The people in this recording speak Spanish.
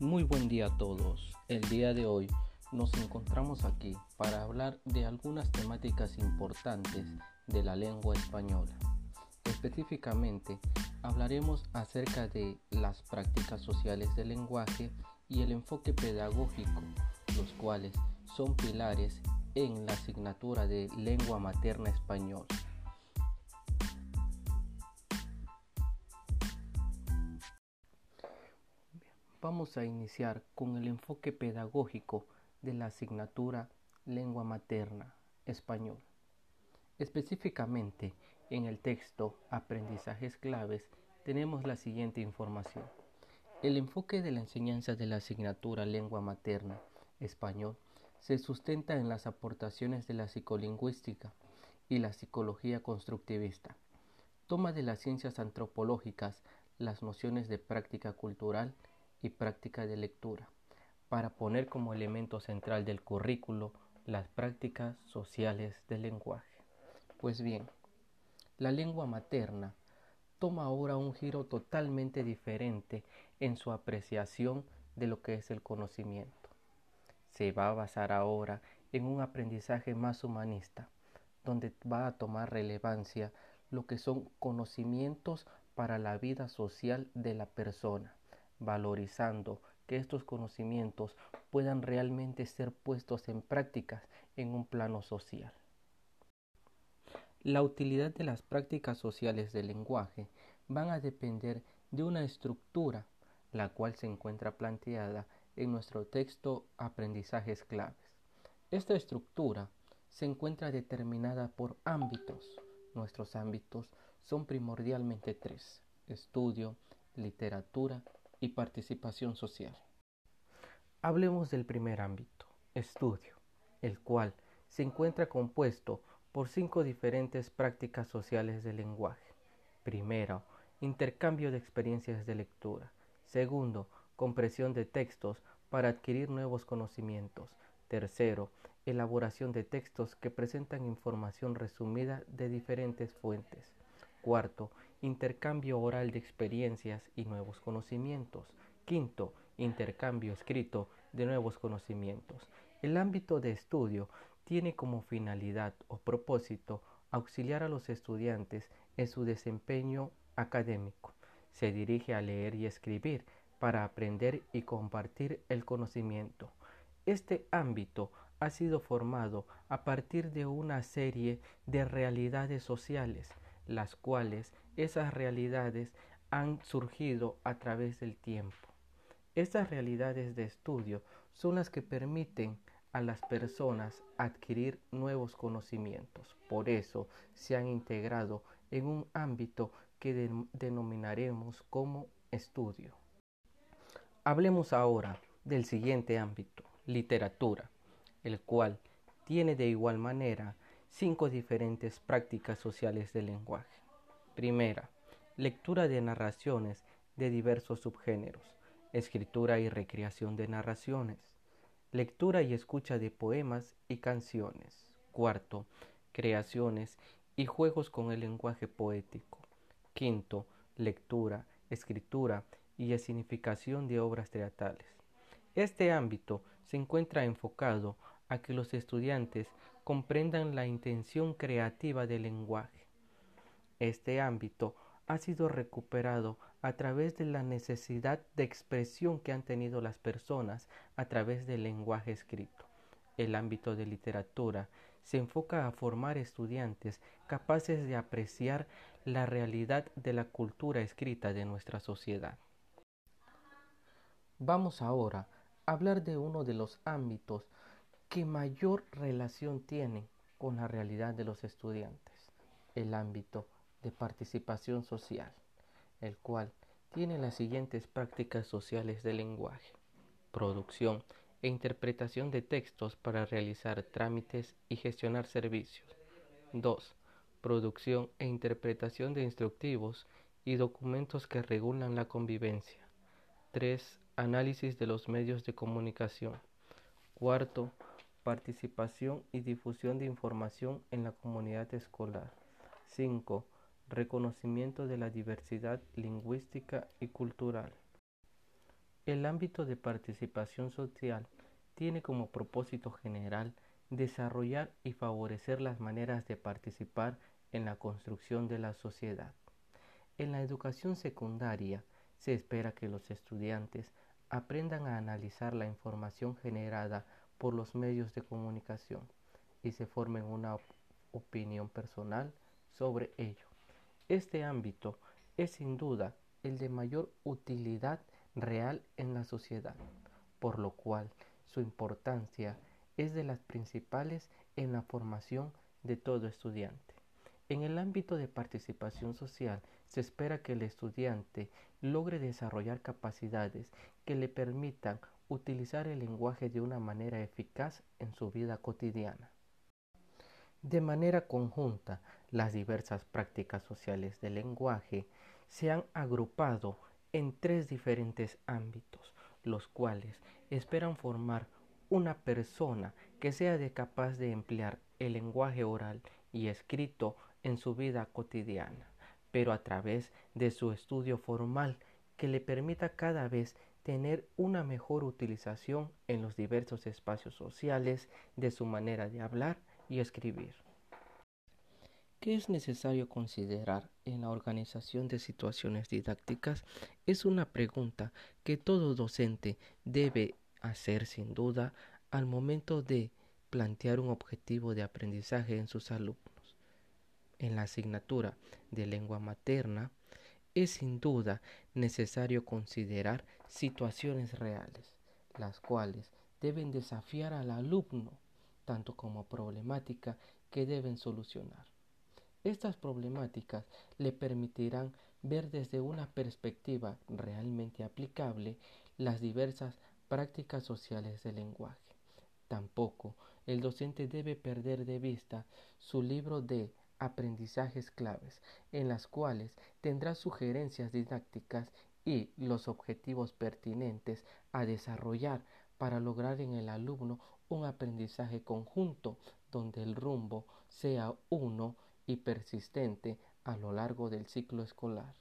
Muy buen día a todos. El día de hoy nos encontramos aquí para hablar de algunas temáticas importantes de la lengua española. Específicamente, hablaremos acerca de las prácticas sociales del lenguaje y el enfoque pedagógico, los cuales son pilares en la asignatura de lengua materna española. Vamos a iniciar con el enfoque pedagógico de la asignatura Lengua Materna Español. Específicamente, en el texto Aprendizajes claves tenemos la siguiente información. El enfoque de la enseñanza de la asignatura Lengua Materna Español se sustenta en las aportaciones de la psicolingüística y la psicología constructivista. Toma de las ciencias antropológicas las nociones de práctica cultural y práctica de lectura, para poner como elemento central del currículo las prácticas sociales del lenguaje. Pues bien, la lengua materna toma ahora un giro totalmente diferente en su apreciación de lo que es el conocimiento. Se va a basar ahora en un aprendizaje más humanista, donde va a tomar relevancia lo que son conocimientos para la vida social de la persona, valorizando que estos conocimientos puedan realmente ser puestos en prácticas en un plano social. La utilidad de las prácticas sociales del lenguaje van a depender de una estructura, la cual se encuentra planteada en nuestro texto Aprendizajes claves. Esta estructura se encuentra determinada por ámbitos. Nuestros ámbitos son primordialmente tres, estudio, literatura y participación social. Hablemos del primer ámbito, estudio, el cual se encuentra compuesto por cinco diferentes prácticas sociales del lenguaje. Primero, intercambio de experiencias de lectura. Segundo, compresión de textos para adquirir nuevos conocimientos. Tercero, elaboración de textos que presentan información resumida de diferentes fuentes. Cuarto, intercambio oral de experiencias y nuevos conocimientos. Quinto, intercambio escrito de nuevos conocimientos. El ámbito de estudio tiene como finalidad o propósito auxiliar a los estudiantes en su desempeño académico. Se dirige a leer y escribir para aprender y compartir el conocimiento. Este ámbito ha sido formado a partir de una serie de realidades sociales las cuales esas realidades han surgido a través del tiempo. Estas realidades de estudio son las que permiten a las personas adquirir nuevos conocimientos. Por eso se han integrado en un ámbito que denominaremos como estudio. Hablemos ahora del siguiente ámbito, literatura, el cual tiene de igual manera cinco diferentes prácticas sociales del lenguaje. Primera, lectura de narraciones de diversos subgéneros, escritura y recreación de narraciones, lectura y escucha de poemas y canciones. Cuarto, creaciones y juegos con el lenguaje poético. Quinto, lectura, escritura y escenificación de obras teatrales. Este ámbito se encuentra enfocado a que los estudiantes comprendan la intención creativa del lenguaje. Este ámbito ha sido recuperado a través de la necesidad de expresión que han tenido las personas a través del lenguaje escrito. El ámbito de literatura se enfoca a formar estudiantes capaces de apreciar la realidad de la cultura escrita de nuestra sociedad. Vamos ahora a hablar de uno de los ámbitos que mayor relación tiene con la realidad de los estudiantes, el ámbito de participación social, el cual tiene las siguientes prácticas sociales del lenguaje, producción e interpretación de textos para realizar trámites y gestionar servicios. 2. Producción e interpretación de instructivos y documentos que regulan la convivencia. 3. Análisis de los medios de comunicación. Cuarto, participación y difusión de información en la comunidad escolar. 5. Reconocimiento de la diversidad lingüística y cultural. El ámbito de participación social tiene como propósito general desarrollar y favorecer las maneras de participar en la construcción de la sociedad. En la educación secundaria se espera que los estudiantes aprendan a analizar la información generada por los medios de comunicación y se formen una opinión personal sobre ello. Este ámbito es sin duda el de mayor utilidad real en la sociedad, por lo cual su importancia es de las principales en la formación de todo estudiante. En el ámbito de participación social se espera que el estudiante logre desarrollar capacidades que le permitan utilizar el lenguaje de una manera eficaz en su vida cotidiana. De manera conjunta, las diversas prácticas sociales del lenguaje se han agrupado en tres diferentes ámbitos, los cuales esperan formar una persona que sea capaz de emplear el lenguaje oral y escrito en su vida cotidiana, pero a través de su estudio formal que le permita cada vez tener una mejor utilización en los diversos espacios sociales de su manera de hablar y escribir. ¿Qué es necesario considerar en la organización de situaciones didácticas? Es una pregunta que todo docente debe hacer sin duda al momento de plantear un objetivo de aprendizaje en sus alumnos. En la asignatura de lengua materna es sin duda necesario considerar situaciones reales, las cuales deben desafiar al alumno, tanto como problemática que deben solucionar. Estas problemáticas le permitirán ver desde una perspectiva realmente aplicable las diversas prácticas sociales del lenguaje. Tampoco el docente debe perder de vista su libro de aprendizajes claves, en las cuales tendrá sugerencias didácticas y los objetivos pertinentes a desarrollar para lograr en el alumno un aprendizaje conjunto donde el rumbo sea uno y persistente a lo largo del ciclo escolar.